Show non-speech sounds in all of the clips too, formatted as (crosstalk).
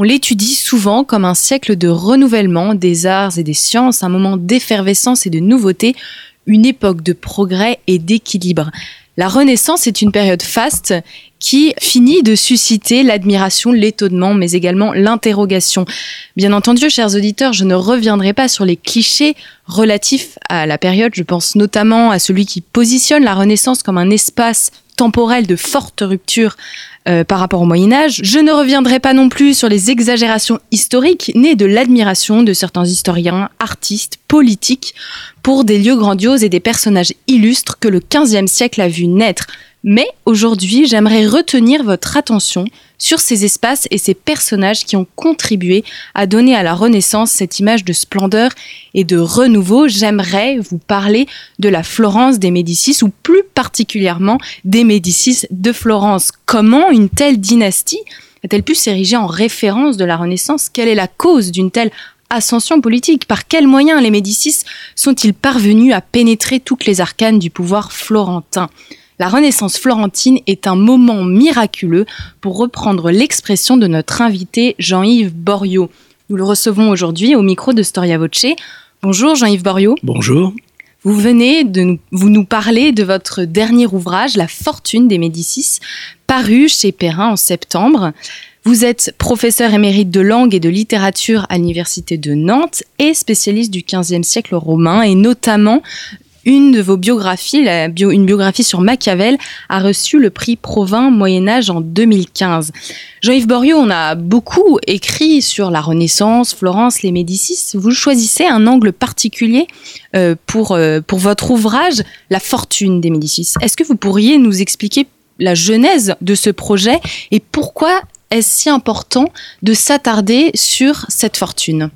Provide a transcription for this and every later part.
On l'étudie souvent comme un siècle de renouvellement des arts et des sciences, un moment d'effervescence et de nouveauté, une époque de progrès et d'équilibre. La Renaissance est une période faste qui finit de susciter l'admiration, l'étonnement, mais également l'interrogation. Bien entendu, chers auditeurs, je ne reviendrai pas sur les clichés relatifs à la période. Je pense notamment à celui qui positionne la Renaissance comme un espace temporel de forte rupture euh, par rapport au Moyen Âge. Je ne reviendrai pas non plus sur les exagérations historiques nées de l'admiration de certains historiens, artistes, politiques, pour des lieux grandioses et des personnages illustres que le XVe siècle a vu naître. Mais aujourd'hui, j'aimerais retenir votre attention sur ces espaces et ces personnages qui ont contribué à donner à la Renaissance cette image de splendeur et de renouveau. J'aimerais vous parler de la Florence des Médicis ou plus particulièrement des Médicis de Florence. Comment une telle dynastie a-t-elle pu s'ériger en référence de la Renaissance? Quelle est la cause d'une telle ascension politique? Par quels moyens les Médicis sont-ils parvenus à pénétrer toutes les arcanes du pouvoir florentin? La Renaissance florentine est un moment miraculeux pour reprendre l'expression de notre invité Jean-Yves Boriot. Nous le recevons aujourd'hui au micro de Storia Voce. Bonjour Jean-Yves Boriot. Bonjour. Vous venez de nous, vous nous parler de votre dernier ouvrage, La fortune des Médicis, paru chez Perrin en septembre. Vous êtes professeur émérite de langue et de littérature à l'Université de Nantes et spécialiste du XVe siècle romain et notamment une de vos biographies, une biographie sur Machiavel, a reçu le prix Provins Moyen-Âge en 2015. Jean-Yves Boriot, on a beaucoup écrit sur la Renaissance, Florence, les Médicis. Vous choisissez un angle particulier euh, pour, euh, pour votre ouvrage, La fortune des Médicis. Est-ce que vous pourriez nous expliquer la genèse de ce projet et pourquoi est-ce si important de s'attarder sur cette fortune?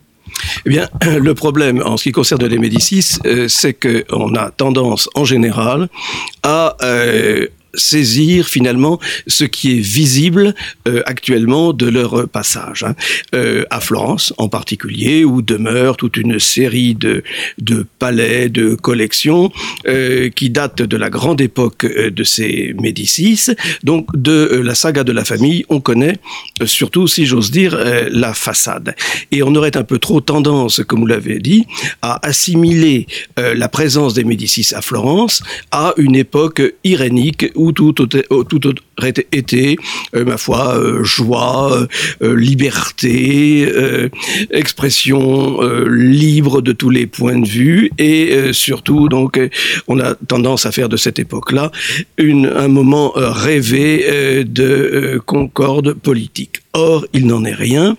Eh bien, (clears throat) le problème en ce qui concerne les Médicis, euh, c'est qu'on a tendance en général à euh, saisir finalement ce qui est visible euh, actuellement de leur passage. Hein. Euh, à Florence en particulier, où demeure toute une série de, de palais, de collections euh, qui datent de la grande époque de ces Médicis. Donc de la saga de la famille, on connaît surtout, si j'ose dire, la façade. Et on aurait un peu trop tendance, comme vous l'avez dit, à assimiler la présence des Médicis à Florence à une époque irénique tout, tout aurait été, euh, ma foi, euh, joie, euh, liberté, expression libre de tous les points de vue, et surtout, donc, on a tendance à faire de cette époque-là un moment rêvé de concorde politique. Or, il n'en est rien.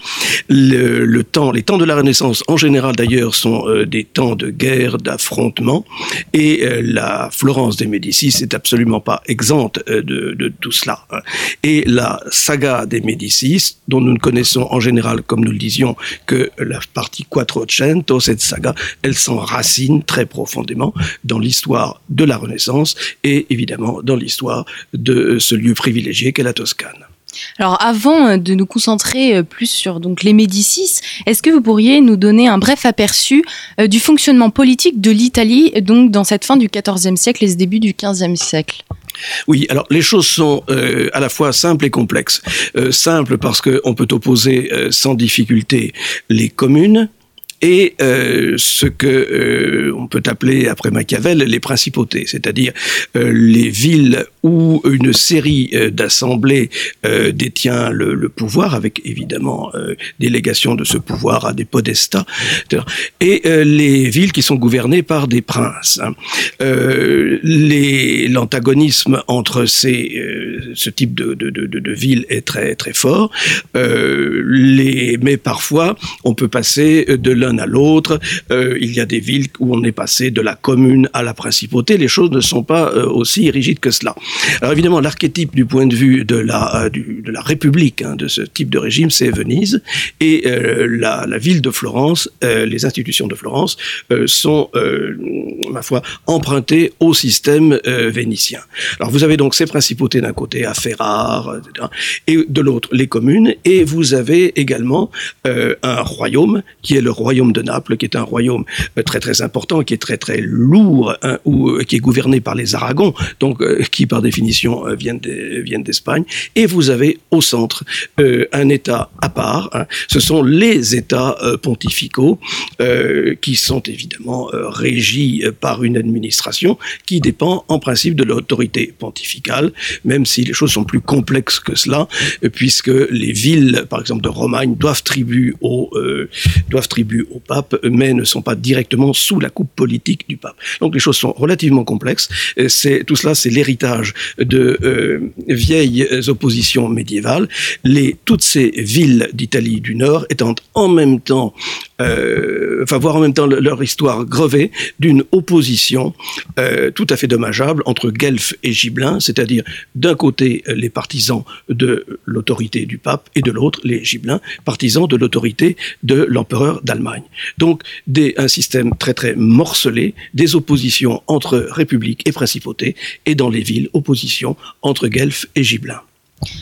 Le, temps, les temps de la Renaissance, en général d'ailleurs, sont euh, des temps de guerre, d'affrontement, et euh, la Florence des Médicis n'est absolument pas exempte euh, de, de, tout cela. Hein. Et la saga des Médicis, dont nous ne connaissons en général, comme nous le disions, que la partie Quattrocento, cette saga, elle s'enracine très profondément dans l'histoire de la Renaissance et évidemment dans l'histoire de ce lieu privilégié qu'est la Toscane. Alors avant euh, de nous concentrer euh, plus sur les Médicis, est-ce que vous pourriez nous donner un bref aperçu euh, du fonctionnement politique de l'Italie donc dans cette fin du XIVe siècle et ce début du XVe siècle? Oui, alors les choses sont à la fois simples et complexes. simples parce qu'on peut opposer sans difficulté les communes, et euh, ce que euh, on peut appeler après Machiavel les principautés, c'est-à-dire euh, les villes où une série d'assemblées détient le, pouvoir, avec évidemment délégation de ce pouvoir à des podestats, et les villes qui sont gouvernées par des princes. Hein. L'antagonisme entre ces, ce type de, de, de, de villes est très très fort, les, mais parfois on peut passer de l'un à l'autre. il y a des villes où on est passé de la commune à la principauté. Les choses ne sont pas aussi rigides que cela. Alors évidemment, l'archétype du point de vue de la, de la République, hein, de ce type de régime, c'est Venise. Et la, la, ville de Florence, les institutions de Florence sont, ma foi, empruntées au système vénitien. Alors vous avez donc ces principautés d'un côté, à Ferrare, etc., et de l'autre, les communes, et vous avez également euh, un royaume, qui est le royaume de Naples, qui est un royaume euh, très très important, qui est très très lourd, hein, ou euh, qui est gouverné par les Aragons, donc qui par définition viennent d'Espagne, et vous avez au centre un État à part, hein. ce sont les États pontificaux, qui sont évidemment régis par une administration qui dépend en principe de l'autorité pontificale, même si les choses sont plus complexes que cela, puisque les villes, par exemple de Romagne, doivent tribut au, euh, doivent tribut au pape, mais ne sont pas directement sous la coupe politique du pape. Donc les choses sont relativement complexes. C'est tout cela, c'est l'héritage de euh, vieilles oppositions médiévales. Les toutes ces villes d'Italie du Nord étant en même temps euh, enfin voir en même temps leur histoire grevée d'une opposition euh, tout à fait dommageable entre Guelph et Gibelin, c'est-à-dire d'un côté les partisans de l'autorité du pape et de l'autre les Gibelins, partisans de l'autorité de l'empereur d'Allemagne. Donc des, un système très très morcelé, des oppositions entre république et principauté, et dans les villes, opposition entre Guelph et Gibelin.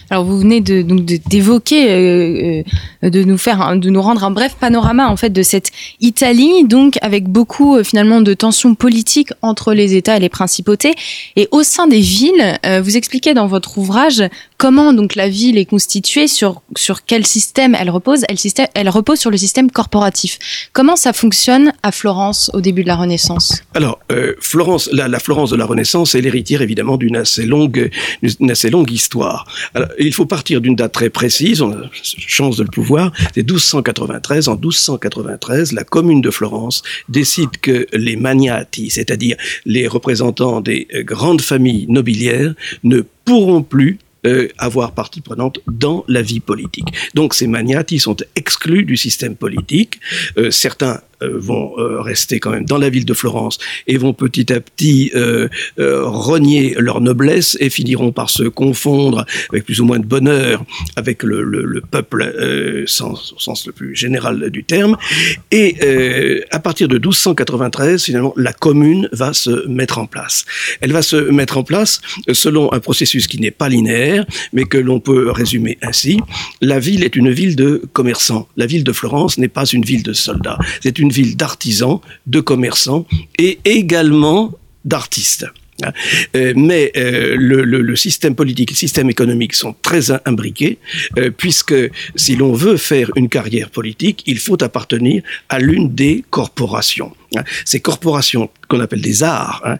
Alors vous venez de d'évoquer, euh, euh, de nous faire, de nous rendre un bref panorama en fait de cette Italie, donc avec beaucoup euh, finalement de tensions politiques entre les États et les principautés. Et au sein des villes, vous expliquez dans votre ouvrage comment donc la ville est constituée, sur quel système elle repose. Elle, repose sur le système corporatif. Comment ça fonctionne à Florence au début de la Renaissance? Alors Florence, la, Florence de la Renaissance est l'héritière évidemment d'une assez longue, assez longue histoire. Il faut partir d'une date très précise, on a chance de le pouvoir, c'est 1293. En 1293, la commune de Florence décide que les magnati, c'est-à-dire les représentants des grandes familles nobiliaires, ne pourront plus euh, avoir partie prenante dans la vie politique. Donc ces magnati sont exclus du système politique. Euh, certains vont euh, rester quand même dans la ville de Florence et vont petit à petit euh, renier leur noblesse et finiront par se confondre avec plus ou moins de bonheur avec le, le, peuple sans, au sens le plus général du terme. Et à partir de 1293, finalement, la commune va se mettre en place. Elle va se mettre en place selon un processus qui n'est pas linéaire, mais que l'on peut résumer ainsi. La ville est une ville de commerçants. La ville de Florence n'est pas une ville de soldats. C'est une ville d'artisans, de commerçants et également d'artistes. Euh, mais euh, le, système politique et le système économique sont très imbriqués, euh, puisque si l'on veut faire une carrière politique, il faut appartenir à l'une des corporations. Hein. Ces corporations qu'on appelle des arts, hein,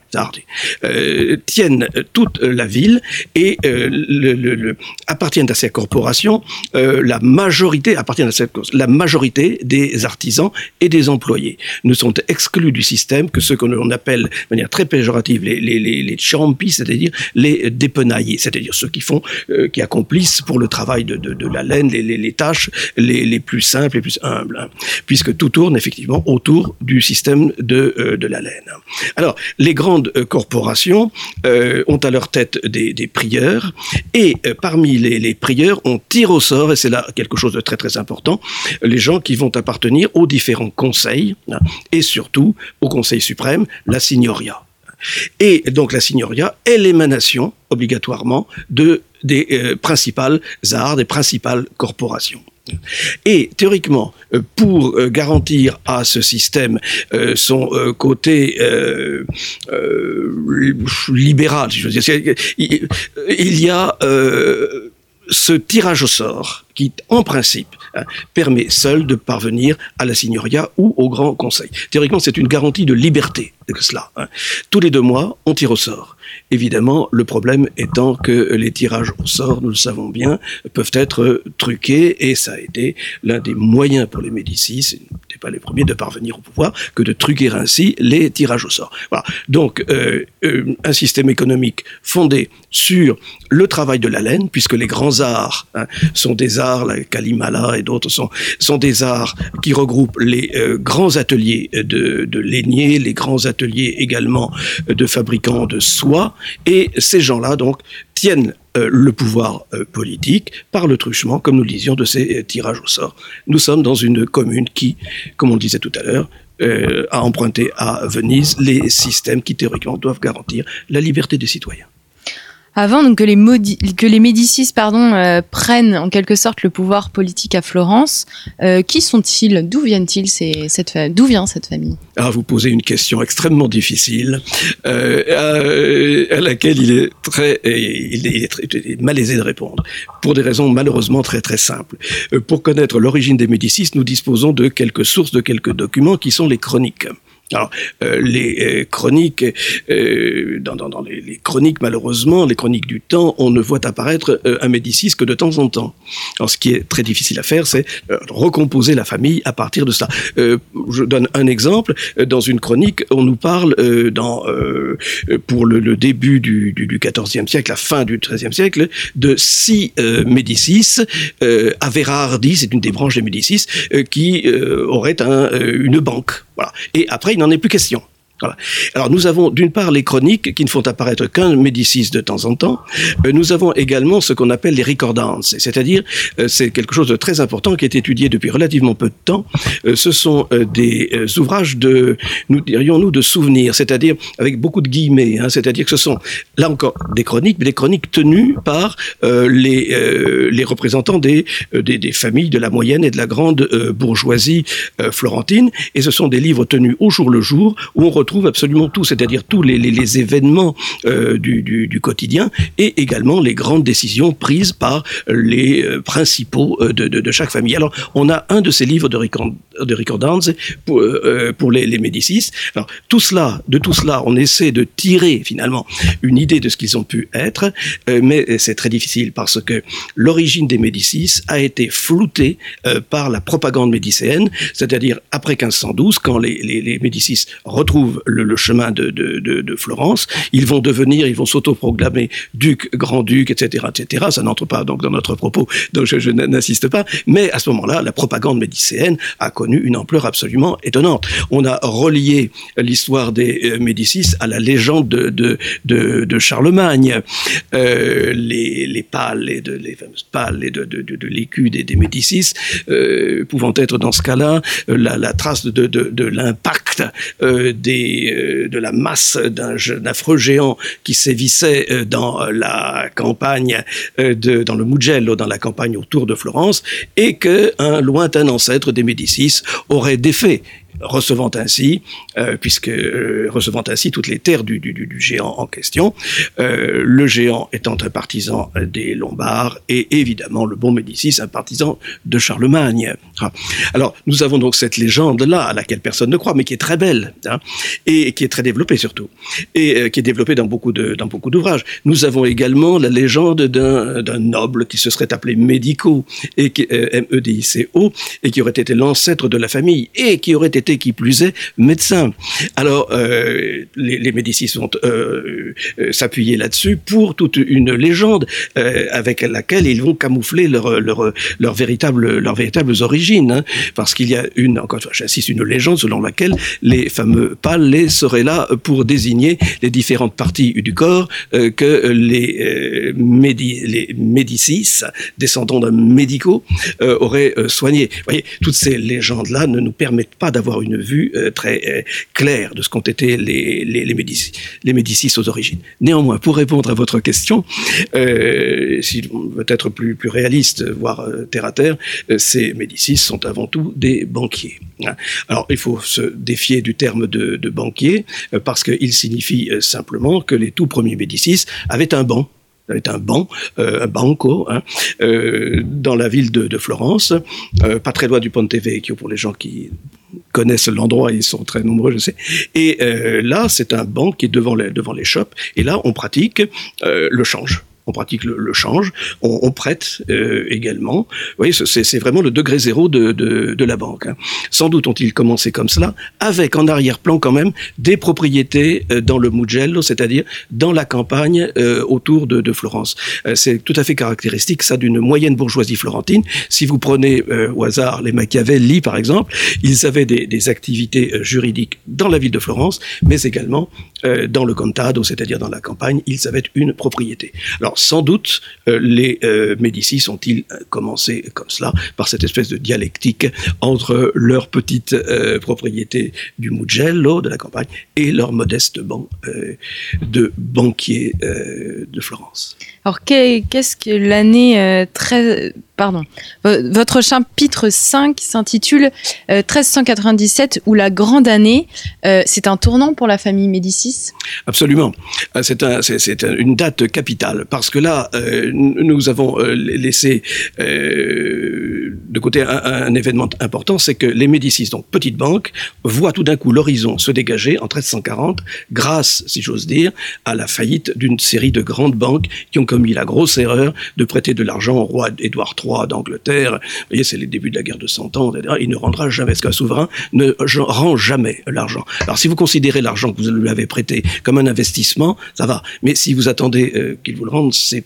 euh, tiennent toute la ville et euh, appartiennent à ces corporations euh, la majorité appartiennent à cette, la majorité des artisans et des employés ne sont exclus du système que ceux qu'on appelle de manière très péjorative les les les, les c'est-à-dire les dépenaillés, c'est-à-dire ceux qui font qui accomplissent pour le travail de, de, la laine les, les, les tâches les, les plus simples les plus humbles, hein. puisque tout tourne effectivement autour du système de, euh, de la laine. Alors, les grandes euh, corporations euh, ont à leur tête des, des prieurs, et parmi les, les, prieurs, on tire au sort, et c'est là quelque chose de très très important, les gens qui vont appartenir aux différents conseils, hein, et surtout au Conseil suprême, la signoria. Et donc la signoria est l'émanation, obligatoirement, de, des principales arts, des principales corporations. Et théoriquement, euh, pour euh, garantir à ce système euh, son côté libéral, si je veux dire, il y a ce tirage au sort qui, en principe, hein, permet seul de parvenir à la signoria ou au Grand Conseil. Théoriquement, c'est une garantie de liberté de cela. Hein. Tous les deux mois, on tire au sort. Évidemment, le problème étant que les tirages au sort, nous le savons bien, peuvent être truqués et ça a été l'un des moyens pour les Médicis, pas les premiers de parvenir au pouvoir, que de truquer ainsi les tirages au sort. Voilà. Donc, euh, euh, un système économique fondé sur le travail de la laine, puisque les grands arts hein, sont des arts, la Kalimala et d'autres sont, sont des arts qui regroupent les grands ateliers de, de lainiers, les grands ateliers également de fabricants de soie, et ces gens-là donc tiennent le pouvoir politique par le truchement, comme nous le disions, de ces tirages au sort. Nous sommes dans une commune qui, comme on le disait tout à l'heure, euh, à emprunter à Venise les systèmes qui théoriquement doivent garantir la liberté des citoyens. Avant donc, que, les Médicis pardon, euh, prennent en quelque sorte le pouvoir politique à Florence, euh, qui sont-ils? D'où viennent-ils D'où vient cette famille? Ah, Vous posez une question extrêmement difficile euh, à, laquelle il est très, il est très, malaisé de répondre pour des raisons malheureusement très très simples. pour connaître l'origine des Médicis, nous disposons de quelques sources, de quelques documents qui sont les chroniques. Alors, euh, les euh, chroniques, euh, dans, dans, dans les, les, chroniques, malheureusement, les chroniques du temps, on ne voit apparaître un Médicis que de temps en temps. Alors, ce qui est très difficile à faire, c'est recomposer la famille à partir de ça. je donne un exemple. Dans une chronique, on nous parle, dans, pour le, le début du, du, du, XIVe siècle, la fin du XIIIe siècle, de six Médicis. Averardi, c'est une des branches des Médicis, qui aurait un, une banque. Et après, il n'en est plus question. Alors nous avons d'une part les chroniques qui ne font apparaître qu'un Médicis de temps en temps. Euh, nous avons également ce qu'on appelle les recordances, c'est-à-dire euh, c'est quelque chose de très important qui est étudié depuis relativement peu de temps. Euh, ce sont des ouvrages de, nous dirions-nous, de souvenirs, c'est-à-dire avec beaucoup de guillemets, hein, c'est-à-dire que ce sont là encore des chroniques, mais des chroniques tenues par les, les représentants des, des, des, familles de la moyenne et de la grande bourgeoisie florentine, et ce sont des livres tenus au jour le jour où on retrouve trouve absolument tout, c'est-à-dire tous les, événements euh, du, quotidien et également les grandes décisions prises par les euh, principaux euh, de, chaque famille. Alors, on a un de ces livres de, record, de recordances pour, les, Médicis. Alors, tout cela, de tout cela, on essaie de tirer finalement une idée de ce qu'ils ont pu être, mais c'est très difficile parce que l'origine des Médicis a été floutée par la propagande médicéenne, c'est-à-dire après 1512, quand les Médicis retrouvent le, chemin de, de, de, Florence. Ils vont devenir, ils vont s'autoproclamer duc, grand-duc, etc., etc. Ça n'entre pas donc dans notre propos, donc je, n'insiste pas. Mais à ce moment-là, la propagande médicéenne a connu une ampleur absolument étonnante. On a relié l'histoire des euh, Médicis à la légende de, de, de, Charlemagne. Euh, les, les pales, et de, les fameuses pales et de, de, de, l'écu des, Médicis euh, pouvant être dans ce cas-là la, la trace de, de, de l'impact des euh, de la masse d'un affreux géant qui sévissait euh, dans la campagne euh, de, dans le Mugello, dans la campagne autour de Florence, et qu'un lointain ancêtre des Médicis aurait défait recevant ainsi, euh, puisque euh, recevant ainsi toutes les terres du, du, du géant en question, euh, le géant étant un partisan des Lombards et évidemment le bon Médicis un partisan de Charlemagne. Ah. Alors nous avons donc cette légende là à laquelle personne ne croit, mais qui est très belle hein, et qui est très développée surtout et qui est développée dans beaucoup de dans beaucoup d'ouvrages. Nous avons également la légende d'un noble qui se serait appelé Médico et M E D I C O et qui aurait été l'ancêtre de la famille et qui aurait été qui plus est médecin. Alors, euh, les, Médicis vont euh, euh, s'appuyer là-dessus pour toute une légende avec laquelle ils vont camoufler leur, leurs véritables origines. Hein, parce qu'il y a une, encore une fois, j'insiste, une légende selon laquelle les fameux palais seraient là pour désigner les différentes parties du corps que les, médi les Médicis, descendants d'un médicaux, auraient soigné. Vous voyez, toutes ces légendes-là ne nous permettent pas d'avoir une vue très claire de ce qu'ont été les, Médicis, aux origines. Néanmoins, pour répondre à votre question, euh, si on veut être plus, réaliste, voire euh, terre à terre, euh, ces Médicis sont avant tout des banquiers. Hein. Alors, il faut se défier du terme de, banquier euh, parce qu'il signifie simplement que les tout premiers Médicis avaient un banc est un banc, un banco, hein, dans la ville de, Florence, pas très loin du Ponte Vecchio pour les gens qui connaissent l'endroit, ils sont très nombreux, je sais. Et euh, là, c'est un banc qui est devant les, shops, et là, on pratique euh, le change. On pratique le, change, on, prête euh, également. Vous voyez, c'est vraiment le degré zéro de, de, la banque. Hein. Sans doute ont-ils commencé comme cela, avec en arrière-plan quand même des propriétés euh, dans le Mugello, c'est-à-dire dans la campagne euh, autour de, de Florence. c'est tout à fait caractéristique, ça, d'une moyenne bourgeoisie florentine. Si vous prenez au hasard les Machiavelli, par exemple, ils avaient des, des activités juridiques dans la ville de Florence, mais également dans le contado, c'est-à-dire dans la campagne, ils avaient une propriété. Alors, sans doute, euh, les euh, Médicis ont-ils euh, commencé comme cela, par cette espèce de dialectique entre leur petite propriété du Mugello, de la campagne, et leur modeste banc de banquier de Florence. Alors, qu'est-ce que l'année très pardon. Votre chapitre 5 s'intitule 1397 ou la grande année. c'est un tournant pour la famille Médicis? Absolument. C'est un, une date capitale parce que là, euh, nous avons euh, laissé euh, de côté un, événement important, c'est que les Médicis, donc petite banque, voient tout d'un coup l'horizon se dégager en 1340 grâce, si j'ose dire, à la faillite d'une série de grandes banques qui ont commis la grosse erreur de prêter de l'argent au roi Édouard III d'Angleterre. Vous voyez, c'est les débuts de la guerre de Cent Ans, Il ne rendra jamais, ce qu'un souverain ne rend jamais l'argent. Alors si vous considérez l'argent que vous lui avez prêté comme un investissement, ça va. Mais si vous attendez qu'il vous le rende, c'est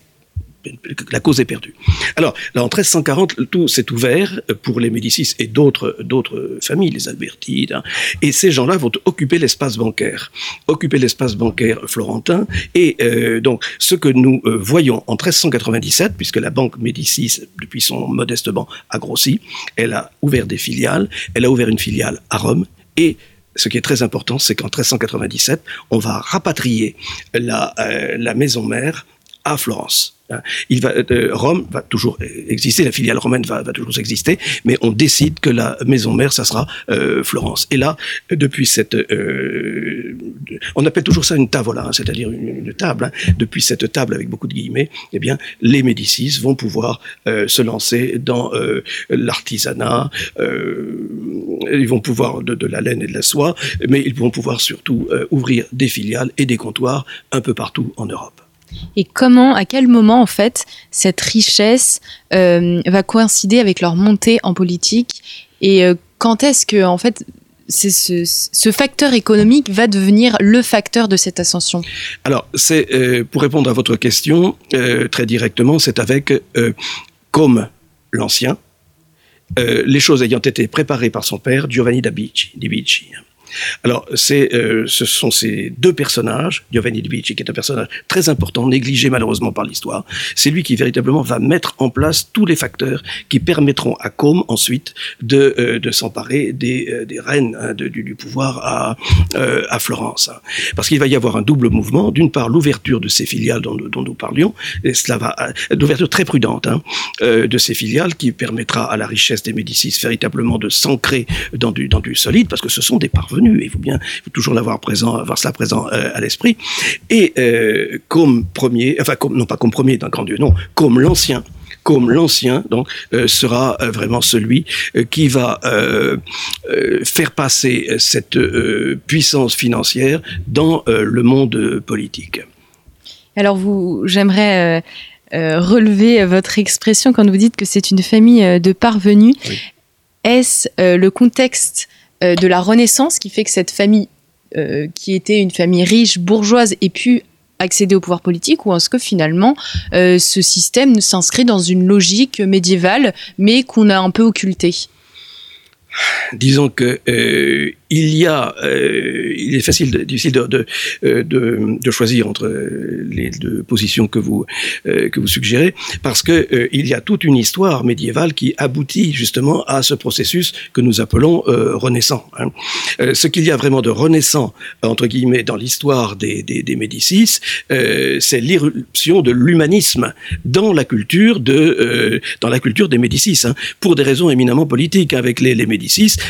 la cause est perdue. Alors, là, en 1340, tout s'est ouvert pour les Médicis et d'autres, familles, les Albertines, hein. et ces gens-là vont occuper l'espace bancaire, occuper l'espace bancaire florentin, et euh, donc, ce que nous euh, voyons en 1397, puisque la banque Médicis, depuis son modeste banc, a grossi, elle a ouvert des filiales, elle a ouvert une filiale à Rome, et ce qui est très important, c'est qu'en 1397, on va rapatrier euh, la maison mère à Florence. Va, euh, Rome va toujours exister, la filiale romaine va, toujours exister, mais on décide que la maison mère, ça sera euh, Florence. Et là, depuis cette, euh, on appelle toujours ça une tavola, hein, c'est-à-dire une, table. Hein. Depuis cette table avec beaucoup de guillemets, eh bien, les Médicis vont pouvoir se lancer dans l'artisanat. ils vont pouvoir de, la laine et de la soie, mais ils vont pouvoir surtout ouvrir des filiales et des comptoirs un peu partout en Europe. Et comment, à quel moment, en fait, cette richesse euh, va coïncider avec leur montée en politique Et euh, quand est-ce que, en fait, ce, facteur économique va devenir le facteur de cette ascension? Alors, euh, pour répondre à votre question très directement, c'est avec comme l'ancien, les choses ayant été préparées par son père, Giovanni da alors, euh, ce sont ces deux personnages, Giovanni Di qui est un personnage très important, négligé malheureusement par l'histoire. C'est lui qui véritablement va mettre en place tous les facteurs qui permettront à Com ensuite de, euh, de s'emparer des, euh, des reines hein, du, pouvoir à, à Florence. Parce qu'il va y avoir un double mouvement. D'une part, l'ouverture de ces filiales dont, nous parlions, et cela va, d'ouverture très prudente hein, de ces filiales qui permettra à la richesse des Médicis véritablement de s'ancrer dans du solide, parce que ce sont des parvenus il faut bien toujours l'avoir présent, avoir cela présent euh, à l'esprit. Et euh, comme premier, enfin comme, non pas comme premier d'un grand Dieu, non, comme l'ancien, comme l'ancien donc euh, sera vraiment celui qui va faire passer cette puissance financière dans le monde politique. Alors vous, j'aimerais relever votre expression quand vous dites que c'est une famille de parvenus. Est-ce le contexte euh, de la Renaissance qui fait que cette famille, euh, qui était une famille riche, bourgeoise, ait pu accéder au pouvoir politique ou est-ce que finalement euh, ce système s'inscrit dans une logique médiévale mais qu'on a un peu occultée? Disons que il y a, euh, il est facile, de, euh, de, de, choisir entre les deux positions que vous euh, que vous suggérez, parce que euh, il y a toute une histoire médiévale qui aboutit justement à ce processus que nous appelons renaissant. Hein. ce qu'il y a vraiment de renaissant entre guillemets dans l'histoire des, des, des Médicis, c'est l'irruption de l'humanisme dans la culture de dans la culture des Médicis, hein, pour des raisons éminemment politiques. Avec les, les Médicis,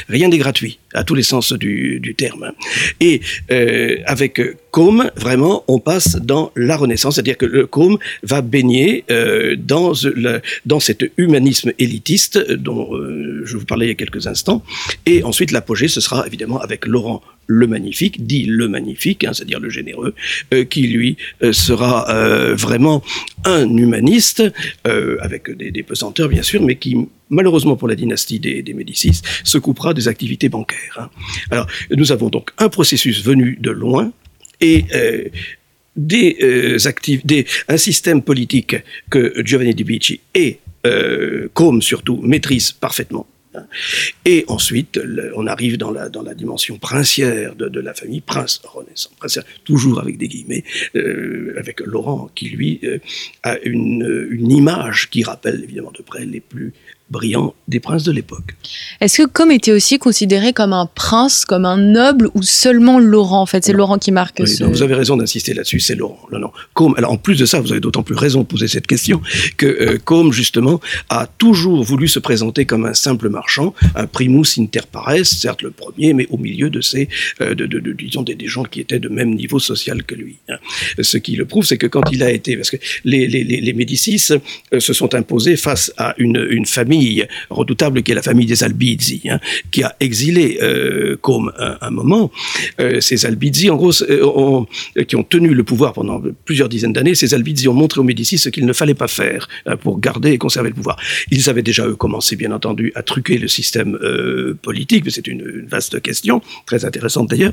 rien n'est gratuit. À tous les sens du, terme. Et euh, avec Côme, vraiment, on passe dans la Renaissance, c'est-à-dire que le Côme va baigner euh, dans, dans cet humanisme élitiste dont euh, je vous parlais il y a quelques instants. Et ensuite, l'apogée, ce sera évidemment avec Laurent le magnifique, dit le magnifique, hein, c'est-à-dire le généreux, qui lui sera vraiment un humaniste, avec des, des, pesanteurs bien sûr, mais qui malheureusement pour la dynastie des Médicis, se coupera des activités bancaires. Hein. Alors nous avons donc un processus venu de loin et des, actifs, des un système politique que Giovanni di Bicci et Combe surtout maîtrisent parfaitement et ensuite, on arrive dans la, dans la dimension princière de, la famille, prince renaissant, toujours avec des guillemets, euh, avec Laurent qui, lui, euh, a une, une image qui rappelle évidemment de près les plus brillant des princes de l'époque. Est-ce que Com était aussi considéré comme un prince, comme un noble, ou seulement Laurent En fait, c'est Laurent qui marque ce... vous avez raison d'insister là-dessus, c'est Laurent. Non, non. Alors en plus de ça, vous avez d'autant plus raison de poser cette question que euh, justement, a toujours voulu se présenter comme un simple marchand, un primus inter pares, certes le premier, mais au milieu de ces, euh, de, de, de, disons, des, des, gens qui étaient de même niveau social que lui. Hein. Ce qui le prouve, c'est que quand il a été, parce que les, les, les, les Médicis euh, se sont imposés face à une, une famille redoutable qui est la famille des Albizzi, hein, qui a exilé euh, comme un, moment. Euh, ces Albizzi, en gros, euh, qui ont tenu le pouvoir pendant plusieurs dizaines d'années, ces Albizzi ont montré aux Médicis ce qu'il ne fallait pas faire hein, pour garder et conserver le pouvoir. Ils avaient déjà, eux, commencé, bien entendu, à truquer le système politique, c'est une, vaste question, très intéressante d'ailleurs.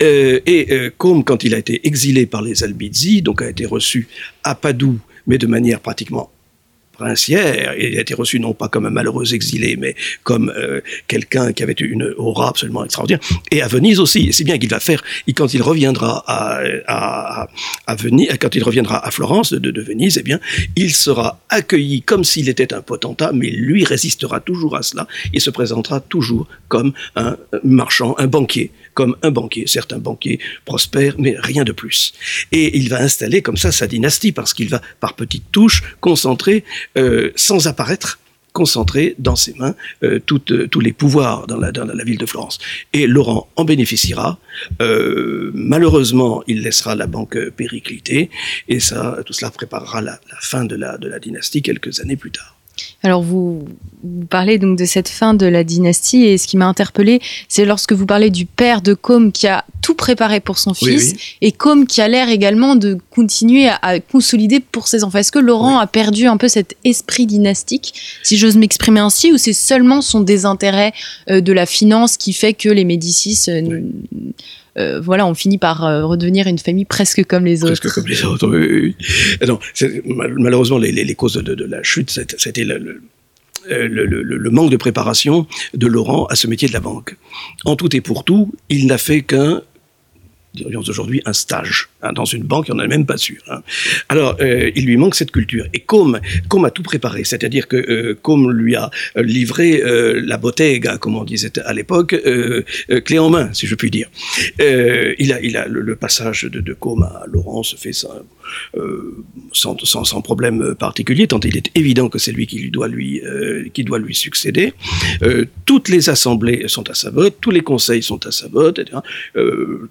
et comme quand il a été exilé par les Albizzi, donc a été reçu à Padoue, mais de manière pratiquement princière. Il a été reçu non pas comme un malheureux exilé, mais comme euh, quelqu'un qui avait une aura absolument extraordinaire. Et à Venise aussi. C'est bien qu'il va faire, quand il reviendra à, Venise, quand il reviendra à Florence de, de Venise, eh bien, il sera accueilli comme s'il était un potentat, mais lui résistera toujours à cela et se présentera toujours comme un marchand, un banquier, comme un banquier. Certes, un banquier mais rien de plus. Et il va installer comme ça sa dynastie parce qu'il va, par petites touches, concentrer euh, sans apparaître concentrer dans ses mains euh, toutes, tous les pouvoirs dans la, ville de Florence. Et Laurent en bénéficiera. Euh, malheureusement, il laissera la banque péricliter et ça, tout cela préparera la, fin de la dynastie quelques années plus tard. Alors vous, parlez donc de cette fin de la dynastie et ce qui m'a interpellé, c'est lorsque vous parlez du père de Com qui a tout préparé pour son fils et Com qui a l'air également de continuer à, consolider pour ses enfants. Est-ce que Laurent a perdu un peu cet esprit dynastique, si j'ose m'exprimer ainsi, ou c'est seulement son désintérêt euh, de la finance qui fait que les Médicis euh, euh, voilà, on finit par euh, redevenir une famille presque comme les autres. Presque comme les autres, oui. Malheureusement, les, causes de, la chute, c'était le, le, le, manque de préparation de Laurent à ce métier de la banque. En tout et pour tout, il n'a fait qu'un dirions aujourd'hui, un stage hein, dans une banque, on n'en est même pas sûr. Hein. Alors, euh, il lui manque cette culture. Et comme, comme a tout préparé, c'est-à-dire que euh, comme lui a livré euh, la bottega, comme on disait à l'époque, euh, euh, clé en main, si je puis dire. Euh, il a, il a le, passage de, de Com à Laurent se fait ça, sans, sans, problème particulier, tant il est évident que c'est lui qui doit lui, qui doit lui succéder. toutes les assemblées sont à sa botte, tous les conseils sont à sa botte, etc.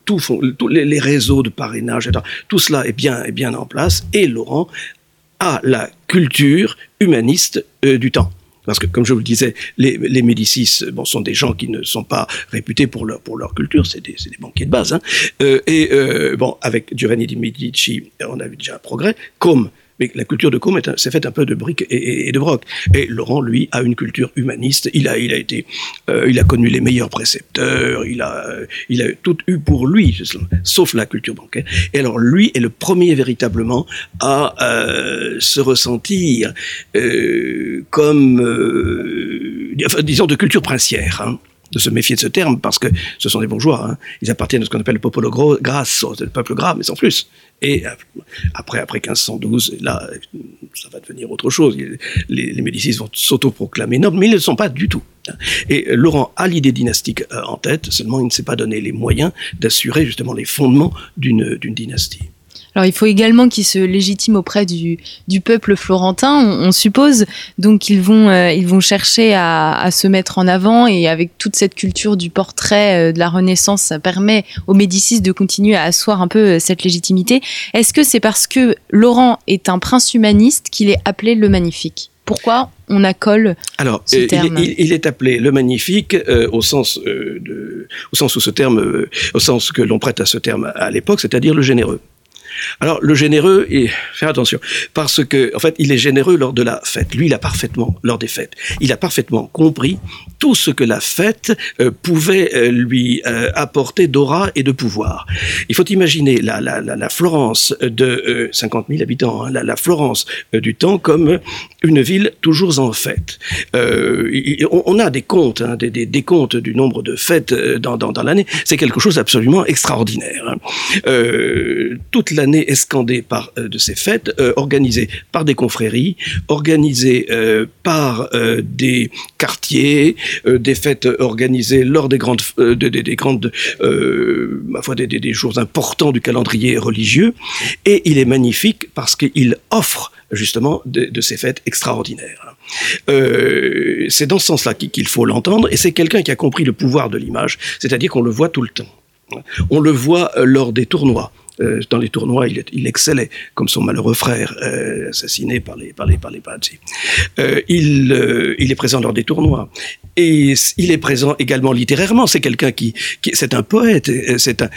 tout tous les, les, réseaux de parrainage, etc. Tout cela est bien, est bien en place et Laurent a la culture humaniste euh, du temps. Parce que, comme je vous le disais, les, Médicis bon, sont des gens qui ne sont pas réputés pour leur, pour leur culture, c'est des, des, banquiers de base. Hein. Euh, et euh, bon, avec Giovanni di Medici, on a vu déjà un progrès, comme mais la culture de Com s'est faite un peu de briques et, de broc. Et Laurent, lui, a une culture humaniste. Il a, il a été, euh, il a connu les meilleurs précepteurs. Il a, il a tout eu pour lui, sauf la culture bancaire. Et alors, lui est le premier véritablement à euh, se ressentir euh, comme, euh, enfin, disons, de culture princière. Hein de se méfier de ce terme parce que ce sont des bourgeois. Hein. Ils appartiennent à ce qu'on appelle le popolo grasso, le peuple gras, mais sans plus. Et après, après 1512, là, ça va devenir autre chose. Les, les Médicis vont s'autoproclamer nobles, mais ils ne le sont pas du tout. Et Laurent a l'idée dynastique euh, en tête, seulement il ne s'est pas donné les moyens d'assurer justement les fondements d'une dynastie. Alors il faut également qu'ils se légitiment auprès du, du peuple florentin, on, suppose. Donc ils vont, euh, ils vont chercher à, à, se mettre en avant et avec toute cette culture du portrait euh, de la Renaissance, ça permet aux Médicis de continuer à asseoir un peu euh, cette légitimité. Est-ce que c'est parce que Laurent est un prince humaniste qu'il est appelé le Magnifique? Pourquoi on accole Alors, ce terme il, il, est appelé le magnifique euh, au sens euh, de, au sens où ce terme, au sens que l'on prête à ce terme à l'époque, c'est-à-dire le généreux. Alors le généreux, et faire attention, parce que en fait, il est généreux lors de la fête. Lui, il a parfaitement lors des fêtes, il a parfaitement compris tout ce que la fête euh, pouvait euh, lui euh, apporter d'aura et de pouvoir. Il faut imaginer la, la, la, la Florence de 50 000 habitants, hein, la, Florence du temps comme une ville toujours en fête. On, a des comptes, hein, des, des, comptes du nombre de fêtes dans, dans, dans l'année. C'est quelque chose d'absolument extraordinaire. Hein. toute la l'année escandée par euh, de ces fêtes euh, organisées par des confréries, organisées euh, par des quartiers, des fêtes organisées lors des grandes, des, des, grandes, ma foi, des, des jours importants du calendrier religieux. Et il est magnifique parce qu'il offre justement de, de, ces fêtes extraordinaires. C'est dans ce sens-là qu'il faut l'entendre, et c'est quelqu'un qui a compris le pouvoir de l'image, c'est-à-dire qu'on le voit tout le temps. On le voit lors des tournois. Euh, dans les tournois, il, excellait, comme son malheureux frère, euh, assassiné par les, par les, par les euh, il, euh, il est présent lors des tournois. Et il est présent également littérairement. C'est quelqu'un qui, qui c'est un poète. C'est un,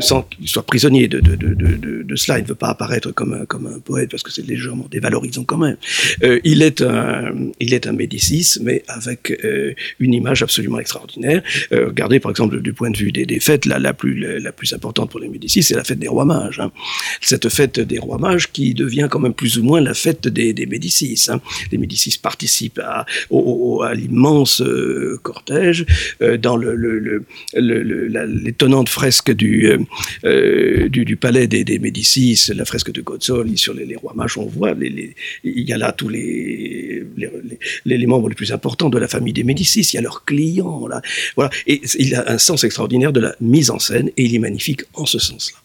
sans qu'il soit prisonnier de, de, de, de, de cela, il ne veut pas apparaître comme un, comme un poète parce que c'est légèrement dévalorisant quand même. il est un, il est un Médicis, mais avec une image absolument extraordinaire. regardez par exemple du point de vue des, des fêtes, la, la plus, la plus importante pour les Médicis, c'est la fête des rois mages. Hein. Cette fête des rois mages qui devient quand même plus ou moins la fête des, Médicis. Hein. Les Médicis participent à, l'immense euh, cortège euh, dans l'étonnante fresque du, euh, du, palais des, Médicis, la fresque de Gozzoli sur les, rois mages. On voit, il y a là tous les, membres les plus importants de la famille des Médicis. Il y a leurs clients là. Voilà. Il a un sens extraordinaire de la mise en scène et il est magnifique en ce sens-là.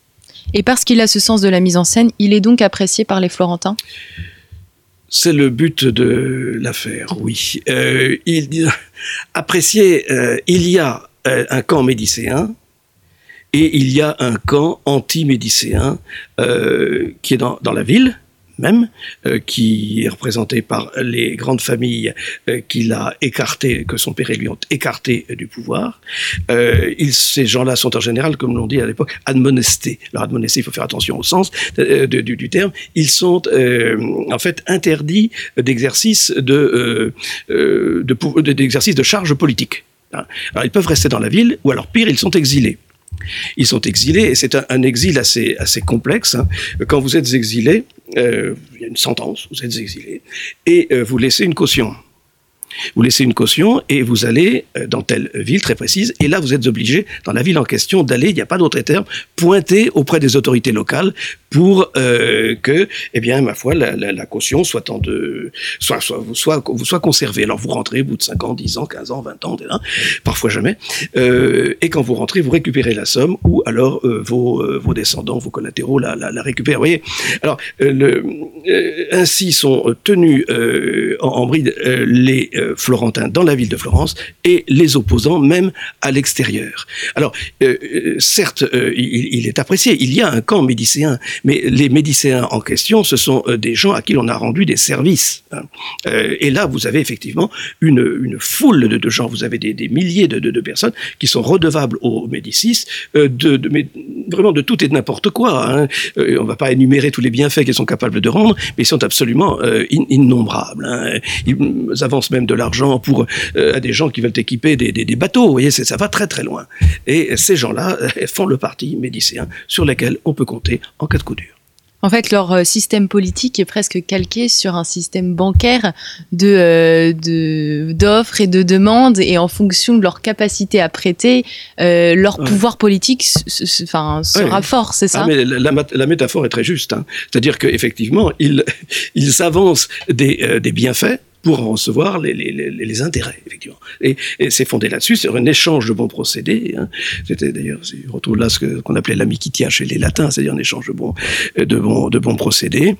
Et parce qu'il a ce sens de la mise en scène, il est donc apprécié par les Florentins c'est le but de l'affaire, oui. Euh, il, (laughs) euh, y a euh, un camp médicéen et il y a un camp anti-médicéen euh, qui est dans la ville, même, euh, qui est représenté par les grandes familles euh, qu'il a écartées, que son père et lui ont écarté du pouvoir. Euh, ces gens-là sont en général, comme l'on dit à l'époque, admonestés. Alors admonestés, il faut faire attention au sens euh, du, terme. Ils sont euh, en fait interdits d'exercice de, d'exercice de, de charge politique. Alors ils peuvent rester dans la ville, ou alors pire, ils sont exilés. Ils sont exilés et c'est un, exil assez, assez complexe. Hein. Quand vous êtes exilé, euh, il y a une sentence, vous êtes exilé, et euh, vous laissez une caution. Vous laissez une caution et vous allez euh, dans telle ville très précise. Et là, vous êtes obligé, dans la ville en question, d'aller, il n'y a pas d'autre terme, pointer auprès des autorités locales pour euh, que, eh bien, ma foi, la, la, la caution soit, en de, soit, soit, soit, vous soit conservée. Alors, vous rentrez au bout de 5 ans, 10 ans, 15 ans, 20 ans, hein, parfois jamais. Euh, et quand vous rentrez, vous récupérez la somme ou alors euh, vos, euh, vos descendants, vos collatéraux la, la, la récupèrent. Vous voyez? Alors, euh, le, ainsi sont tenus en, en bride les florentins dans la ville de Florence et les opposants même à l'extérieur. Alors, certes, il, il est apprécié. Il y a un camp médicéen mais les médicéens en question, ce sont euh, des gens à qui l'on a rendu des services. Hein. Euh, et là, vous avez effectivement une, une foule de, gens, vous avez des, des milliers de, de, personnes qui sont redevables aux Médicis euh, de, mais vraiment de tout et de n'importe quoi. Hein. On ne va pas énumérer tous les bienfaits qu'ils sont capables de rendre, mais ils sont absolument in, innombrables. Hein. Ils avancent même de l'argent pour à des gens qui veulent équiper des, des, des bateaux. Vous voyez, ça va très très loin. Et ces gens-là font le parti médicéen sur lequel on peut compter en cas de coup dur. En fait, leur euh, système politique est presque calqué sur un système bancaire de euh, d'offres et de demandes, et en fonction de leur capacité à prêter, euh, leur ouais. pouvoir politique enfin, sera ouais. fort, c'est ça ah, mais la, la, la, métaphore est très juste. Hein. C'est-à-dire qu'effectivement, ils, (laughs) ils avancent des, euh, des bienfaits pour en recevoir les, intérêts, effectivement. Et, c'est fondé là-dessus, c'est un échange de bons procédés. Hein. C'était d'ailleurs, on retrouve là ce qu'on appelait l'amicitia chez les latins, c'est-à-dire un échange de bons, de bons, de bons procédés.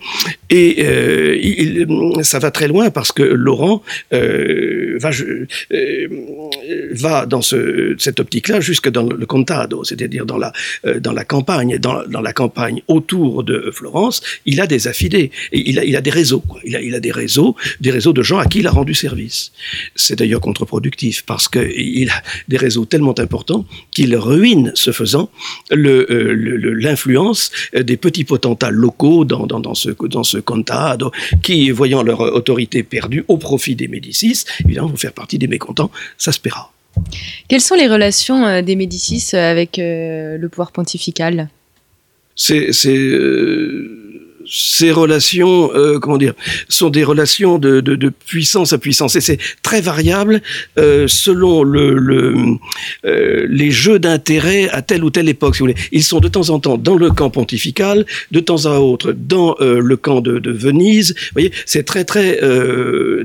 Et euh, ça va très loin parce que Laurent euh, va, euh, va dans ce, cette optique-là jusque dans le contado, c'est-à-dire dans la, euh, dans la campagne, dans, dans, la campagne autour de Florence, il a des affidés, il a, il a des réseaux. Quoi. Il, a, il a des réseaux, des réseaux à qui il a rendu service. C'est d'ailleurs contre-productif parce qu'il a des réseaux tellement importants qu'il ruine, ce faisant, l'influence le, le, des petits potentats locaux dans, dans, dans, ce, dans ce contado qui, voyant leur autorité perdue au profit des Médicis, évidemment, vont faire partie des mécontents. Ça se paiera. Quelles sont les relations euh, des Médicis avec euh, le pouvoir pontifical? C'est. Euh ces relations, euh, comment dire, sont des relations de, de, puissance à puissance et c'est très variable euh, selon le, euh, les jeux d'intérêt à telle ou telle époque. Si vous voulez, ils sont de temps en temps dans le camp pontifical, de temps à autre dans le camp de, Venise. Vous voyez, c'est très très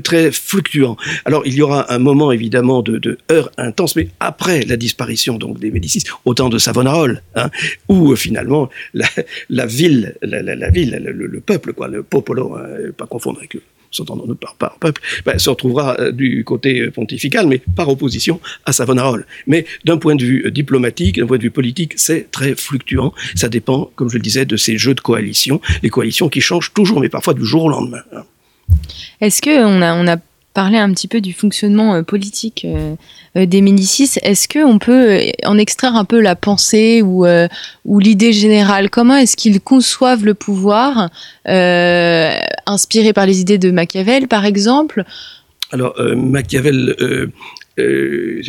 très fluctuant. Alors il y aura un moment évidemment de, de heurts intenses, mais après la disparition donc des Médicis, au temps de Savonarola, hein, où finalement la, ville, la ville, le, le, peuple, quoi, le popolo, hein, pas confondre avec le s'entendons par, par peuple, ben, se retrouvera euh, du côté pontifical, mais par opposition à Savonarola. Mais d'un point de vue diplomatique, d'un point de vue politique, c'est très fluctuant. Ça dépend, comme je le disais, de ces jeux de coalition, les coalitions qui changent toujours, mais parfois du jour au lendemain. Hein. Est-ce qu'on on a parler un petit peu du fonctionnement euh, politique euh, euh, des Médicis. Est-ce qu'on peut en extraire un peu la pensée ou, l'idée générale Comment est-ce qu'ils conçoivent le pouvoir, inspiré par les idées de Machiavel, par exemple? Alors, Machiavel euh,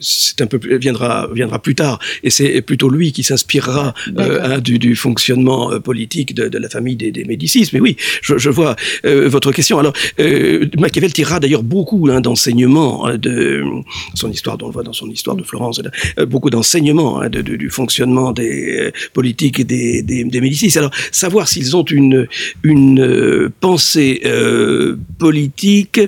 c'est un peu viendra viendra plus tard. Et c'est plutôt lui qui s'inspirera euh, hein, du, du, fonctionnement euh, politique de, de, la famille des, des Médicis. Mais oui je, je vois euh, votre question. Alors euh, Machiavel tirera d'ailleurs beaucoup hein, d'enseignements hein, de son histoire on le voit dans son histoire de Florence beaucoup d'enseignements hein, de, de, du fonctionnement des politiques des, des, des Médicis. Alors savoir s'ils ont une une pensée politique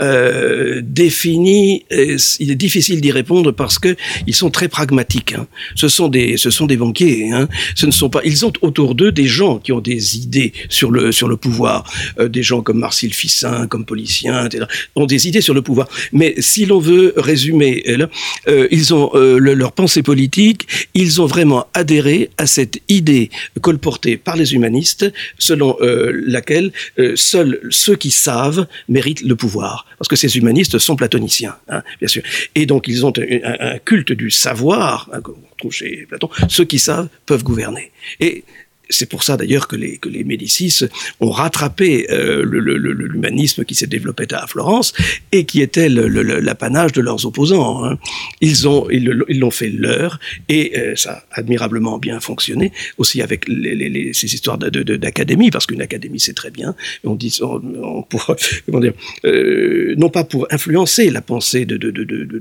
euh, définis, euh, il est difficile d'y répondre parce que ils sont très pragmatiques. Hein. Ce sont des, ce sont des banquiers. Hein. Ce ne sont pas, ils ont autour d'eux des gens qui ont des idées sur le sur le pouvoir, euh, des gens comme Marcel Fissin, comme Policien, etc. ont des idées sur le pouvoir. Mais si l'on veut résumer, là, euh, ils ont euh, le, leur pensée politique, ils ont vraiment adhéré à cette idée colportée par les humanistes, selon euh, laquelle seuls ceux qui savent méritent le pouvoir parce que ces humanistes sont platoniciens, hein, bien sûr. Et donc ils ont un, culte du savoir, hein, qu'on trouve chez Platon. Ceux qui savent peuvent gouverner. Et c'est pour ça d'ailleurs que les, Médicis ont rattrapé euh, l'humanisme qui s'est développé à Florence et qui était l'apanage de leurs opposants. Hein. Ils ont ils l'ont fait leur et euh, ça a admirablement bien fonctionné aussi avec ces histoires d'académie parce qu'une académie c'est très bien. On dit (laughs) euh, non pas pour influencer la pensée de,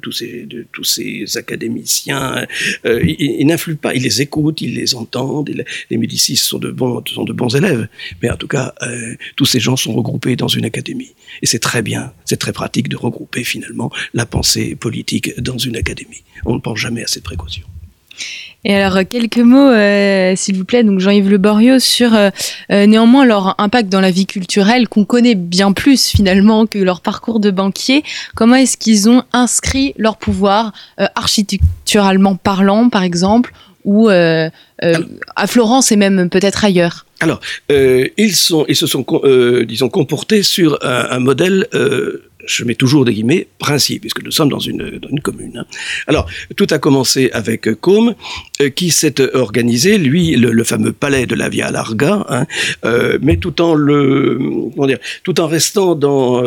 tous ces académiciens, ils, ils n'influent pas, ils les écoutent, ils les entendent. Les Médicis sont de bons, sont de bons élèves, mais en tout cas, euh, tous ces gens sont regroupés dans une académie. Et c'est très bien, c'est très pratique de regrouper finalement la pensée politique dans une académie. On ne pense jamais à cette précaution. Et alors, quelques mots, euh, s'il vous plaît, donc Jean-Yves Le Borio, sur euh, euh, néanmoins leur impact dans la vie culturelle, qu'on connaît bien plus finalement que leur parcours de banquier. Comment est-ce qu'ils ont inscrit leur pouvoir, euh, architecturalement parlant, par exemple, ou euh, euh, à Florence et même peut-être ailleurs Alors, euh, ils, se sont, disons, comportés sur un, modèle je mets toujours des guillemets, principe, puisque nous sommes dans une, commune. Hein. Alors, tout a commencé avec Côme, qui s'est organisé, lui, le, fameux palais de la Via Larga, hein, mais tout en tout en restant dans,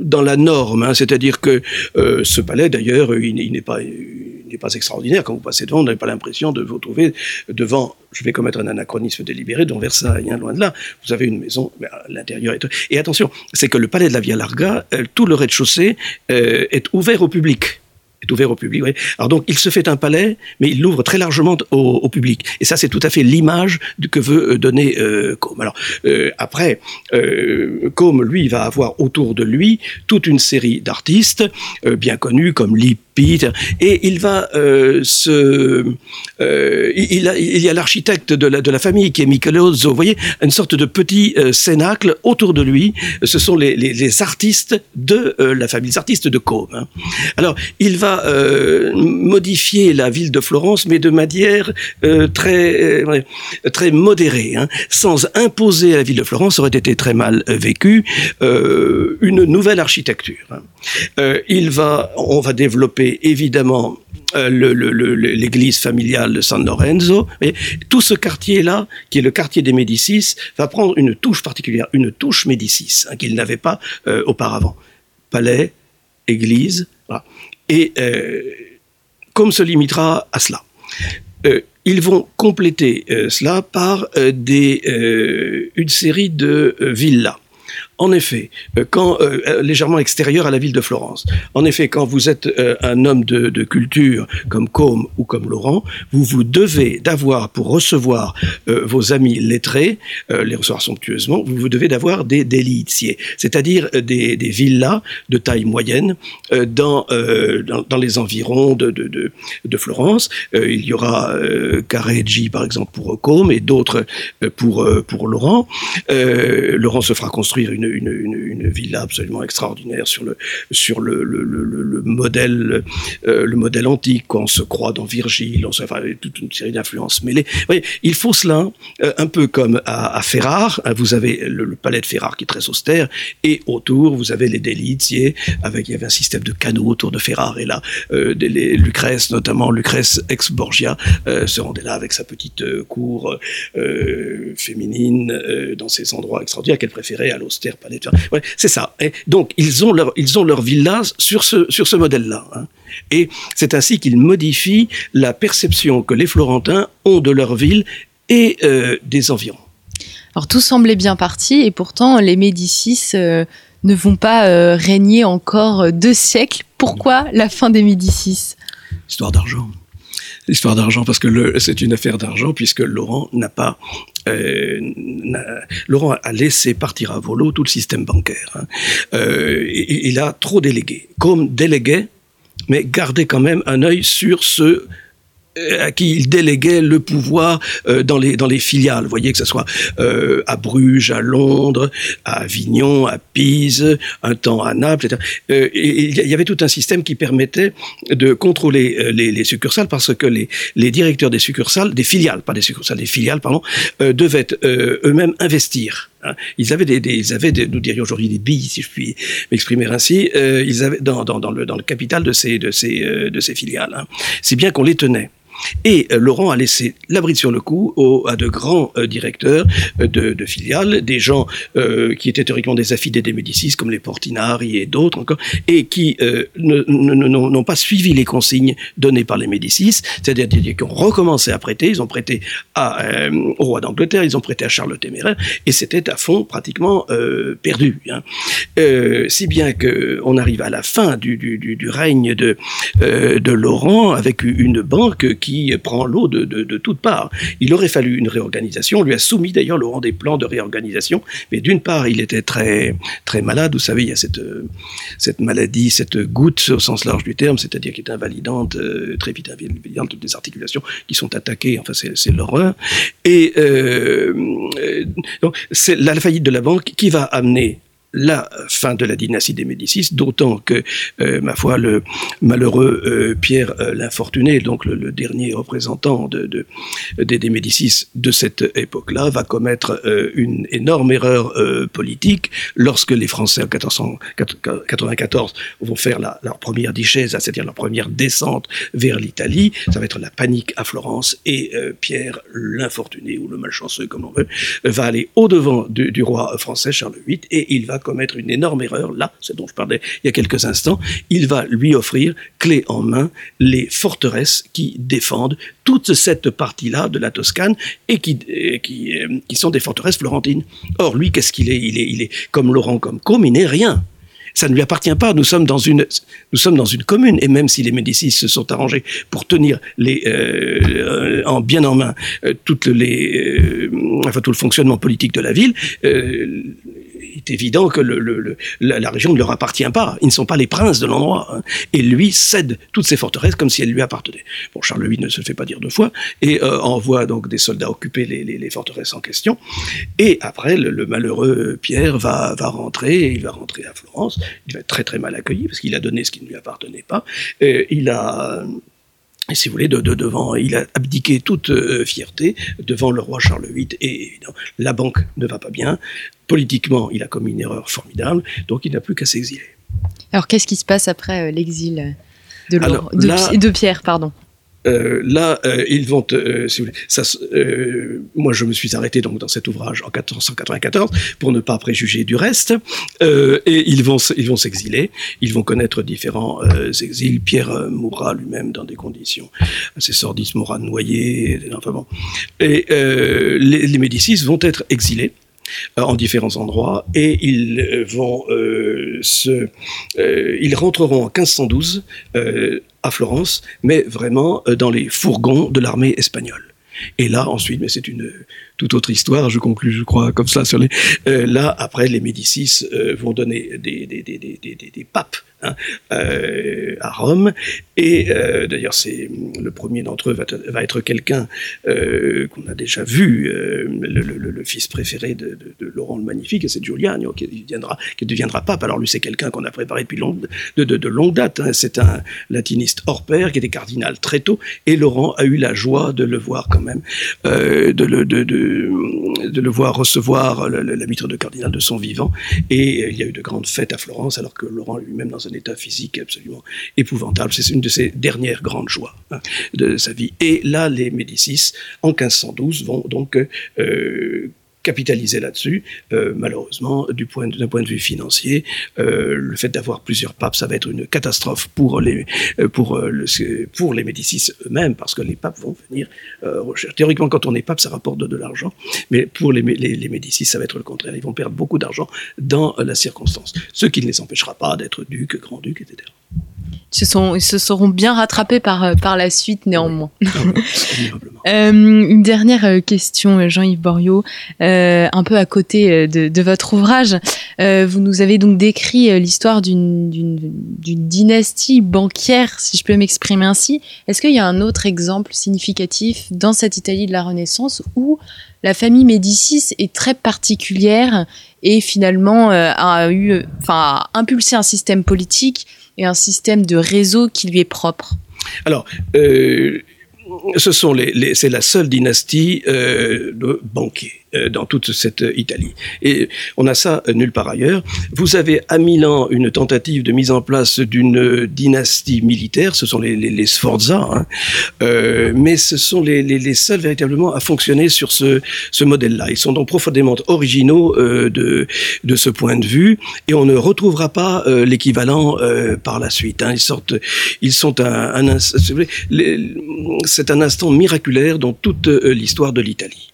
dans la norme, hein, c'est-à-dire que ce palais, d'ailleurs, il, il n'est pas pas extraordinaire. Quand vous passez devant, vous n'avez pas l'impression de vous trouver devant, je vais commettre un anachronisme délibéré, devant Versailles, hein, loin de là. Vous avez une maison, mais l'intérieur est... Et attention, c'est que le palais de la Via Larga, euh, tout le rez-de-chaussée euh, est ouvert au public est ouvert au public. Alors donc, il se fait un palais, mais il l'ouvre très largement au, public. Et ça, c'est tout à fait l'image que veut euh, donner euh, Combe. Alors après, euh, Combe, lui, va avoir autour de lui toute une série d'artistes bien connus comme Lee et il va euh, se, euh, il, y a l'architecte de la, de la famille qui est Michelozzo, vous voyez, une sorte de petit euh, cénacle autour de lui. Ce sont les, les, artistes de la famille, les artistes de Côme. Hein. Alors, il va modifier la ville de Florence, mais de manière très très modérée, hein, sans imposer à la ville de Florence, ça aurait été très mal vécu, une nouvelle architecture. Hein. il va, on va développer évidemment euh, l'église familiale de San Lorenzo. Et tout ce quartier-là, qui est le quartier des Médicis, va prendre une touche particulière, une touche Médicis, hein, qu'il n'avait pas euh, auparavant. Palais, église. Et euh, comme se limitera à cela. ils vont compléter cela par des, une série de villas. En effet, euh, quand euh, euh, légèrement extérieur à la ville de Florence. En effet, quand vous êtes un homme de, culture comme Combe ou comme Laurent, vous vous devez d'avoir pour recevoir vos amis lettrés, les recevoir somptueusement, vous vous devez d'avoir des délitiers, c'est-à-dire des, villas de taille moyenne dans, dans, dans, les environs de, de, de Florence. il y aura Careggi par exemple pour Combe et d'autres pour pour Laurent. Laurent se fera construire une une, villa absolument extraordinaire sur le, sur le, le, le, modèle, euh, le modèle antique. Quand on se croit dans Virgile, on enfin, toute une série d'influences mêlées. il faut cela, euh, un peu comme à, Ferrare. Hein, vous avez le, palais de Ferrare qui est très austère, et autour, vous avez les Delizier, avec il y avait un système de canaux autour de Ferrare. Et là, euh, les, Lucrèce, notamment Lucrèce ex Borgia, euh, se rendait là avec sa petite euh, cour féminine dans ces endroits extraordinaires qu'elle préférait à l'austère C'est ça. Et donc, ils ont leur, ils ont leur sur ce, sur ce modèle-là. Hein. Et c'est ainsi qu'ils modifient la perception que les Florentins ont de leur ville et euh, des environs. Alors tout semblait bien parti et pourtant les Médicis euh, ne vont pas euh, régner encore deux siècles. Pourquoi la fin des Médicis? Histoire d'argent l'histoire d'argent parce que c'est une affaire d'argent puisque Laurent n'a pas euh, Laurent a laissé partir à volo tout le système bancaire. Hein. Euh, il a trop délégué. Comme délégué, mais gardait quand même un œil sur ce à qui il déléguait le pouvoir euh, dans, les, dans les filiales. Vous voyez que ce soit euh, à Bruges, à Londres, à Avignon, à Pise, un temps à Naples, etc. Euh, et il y avait tout un système qui permettait de contrôler euh, les, les, succursales parce que les, les directeurs des succursales, des filiales, pas des succursales, des filiales, pardon, euh, devaient euh, eux-mêmes investir. Hein. Ils avaient des, ils avaient nous dirions aujourd'hui des billes, si je puis m'exprimer ainsi. ils avaient dans, le, dans le capital de ces, de ces, de ces filiales. Hein. C'est bien qu'on les tenait. Et euh, Laurent a laissé l'abri sur le cou à de grands euh, directeurs euh, de, filiales, des gens qui étaient théoriquement des affidés des Médicis, comme les Portinari et d'autres encore, et qui n'ont pas suivi les consignes données par les Médicis, c'est-à-dire qui ont recommencé à prêter, ils ont prêté à, au roi d'Angleterre, ils ont prêté à Charles le Téméraire, et c'était à fond pratiquement perdu. Hein. si bien qu'on arrive à la fin du règne de, de Laurent avec une banque qui prend l'eau de, de, de toutes parts. Il aurait fallu une réorganisation. On lui a soumis d'ailleurs le rang des plans de réorganisation. Mais d'une part, il était très, très malade. Vous savez, il y a cette, cette maladie, cette goutte au sens large du terme, c'est-à-dire qui est invalidante, euh, très vite invalidante, les articulations qui sont attaquées. Enfin, c'est l'horreur. Et euh, euh donc, c'est la faillite de la banque qui va amener la fin de la dynastie des Médicis, d'autant que, euh, ma foi, le malheureux euh, Pierre euh, l'Infortuné, donc le, dernier représentant de, de, des, Médicis de cette époque-là, va commettre une énorme erreur politique lorsque les Français en 1494 vont faire leur première dichèse, c'est-à-dire leur première descente vers l'Italie. Ça va être la panique à Florence et Pierre l'Infortuné, ou le malchanceux comme on veut, va aller au-devant du, du roi français Charles VIII et il va commettre une énorme erreur, là, c'est dont je parlais il y a quelques instants, il va lui offrir, clé en main, les forteresses qui défendent toute cette partie-là de la Toscane et qui, qui, euh, qui sont des forteresses florentines. Or, lui, qu'est-ce qu'il est, il est Il est comme Laurent, comme Com, il n'est rien. Ça ne lui appartient pas. Nous sommes dans une, nous sommes dans une commune. Et même si les Médicis se sont arrangés pour tenir les, euh, en bien en main euh, les, enfin tout le fonctionnement politique de la ville, il est évident que la, région ne leur appartient pas. Ils ne sont pas les princes de l'endroit. Hein. Et lui cède toutes ces forteresses comme si elles lui appartenaient. Bon, Charles VIII ne se fait pas dire deux fois et euh, envoie donc des soldats occuper les, forteresses en question. Et après, le, malheureux Pierre va, rentrer, il va rentrer à Florence. Il va être très très mal accueilli parce qu'il a donné ce qui ne lui appartenait pas. Il a si vous voulez, de, devant, il a abdiqué toute euh, fierté devant le roi Charles VIII. Et évidemment, la banque ne va pas bien. Politiquement, il a commis une erreur formidable, donc il n'a plus qu'à s'exiler. Alors, qu'est-ce qui se passe après euh, l'exil de, de, Pierre, pardon? Euh, là, euh, ils vont, euh, si vous voulez, ça, moi je me suis arrêté donc dans cet ouvrage en 1494 pour ne pas préjuger du reste, et ils vont, ils vont s'exiler, ils vont connaître différents exils. Pierre mourra lui-même dans des conditions assez sordides, mourra noyé, enfin bon. Et les, les Médicis vont être exilés en différents endroits et ils vont se, ils rentreront en 1512 à Florence, mais vraiment euh, dans les fourgons de l'armée espagnole. Et là, ensuite, mais c'est une toute autre histoire, je conclus, je crois, comme ça sur les. Euh, là, après, les Médicis euh, vont donner des, des, des, des papes Euh, à Rome. Et euh, d'ailleurs, c'est le premier d'entre eux va, être quelqu'un euh, qu'on a déjà vu, le, fils préféré de, Laurent le Magnifique, c'est Giuliano, qui deviendra, qui deviendra pape. Alors lui, c'est quelqu'un qu'on a préparé depuis de, longue date. Hein. C'est un latiniste hors pair qui était cardinal très tôt, et Laurent a eu la joie de le voir quand même, de, le, de, le voir recevoir la vitre de cardinal de son vivant. Et il y a eu de grandes fêtes à Florence, alors que Laurent lui-même dans un état physique absolument épouvantable. C'est une de ses dernières grandes joies hein, de sa vie. Et là, les Médicis, en 1512, vont donc euh, capitaliser là-dessus. Euh, malheureusement, du point d'un point de vue financier, euh, le fait d'avoir plusieurs papes, ça va être une catastrophe pour les euh, pour pour les Médicis eux-mêmes, parce que les papes vont venir rechercher. Théoriquement, quand on est pape, ça rapporte de, l'argent, mais pour les, les, les, Médicis, ça va être le contraire. Ils vont perdre beaucoup d'argent dans la circonstance, ce qui ne les empêchera pas d'être ducs, grands-ducs, etc se sont, ils se seront bien rattrapés par, euh, par la suite néanmoins. (laughs) Euh, une dernière euh, question, Jean-Yves Boriot, un peu à côté de, de votre ouvrage. vous nous avez donc décrit l'histoire d'une dynastie bancaire, si je peux m'exprimer ainsi. Est-ce qu'il y a un autre exemple significatif dans cette Italie de la Renaissance où la famille Médicis est très particulière et finalement a eu, enfin, a impulsé un système politique et un système de réseau qui lui est propre Alors, euh, ce sont les, c'est la seule dynastie euh, de banquiers. Euh, dans toute cette Italie. Et on a ça nulle part ailleurs. Vous avez à Milan une tentative de mise en place d'une dynastie militaire, ce sont les, les, Sforza, hein. euh, mais ce sont les, les, seuls véritablement à fonctionner sur ce, ce modèle-là. Ils sont donc profondément originaux euh, de, de ce point de vue, et on ne retrouvera pas euh, l'équivalent euh, par la suite. Hein. Ils sortent, ils sont un, un c'est un instant miraculaire dans toute l'histoire de l'Italie.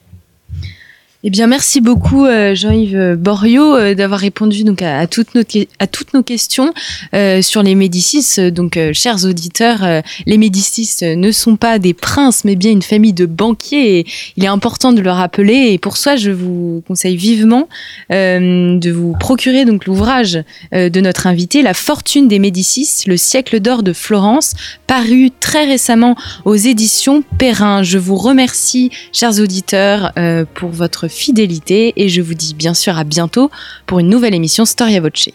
Eh bien, merci beaucoup euh, Jean-Yves Borio euh, d'avoir répondu donc à, toutes nos à toutes nos questions euh, sur les Médicis. Donc, chers auditeurs, les Médicis ne sont pas des princes, mais bien une famille de banquiers. Il est important de le rappeler. Et pour ça, je vous conseille vivement de vous procurer donc l'ouvrage de notre invité, La fortune des Médicis, le siècle d'or de Florence, paru très récemment aux éditions Perrin. Je vous remercie, chers auditeurs, pour votre fidélité et je vous dis bien sûr à bientôt pour une nouvelle émission Storia Voce.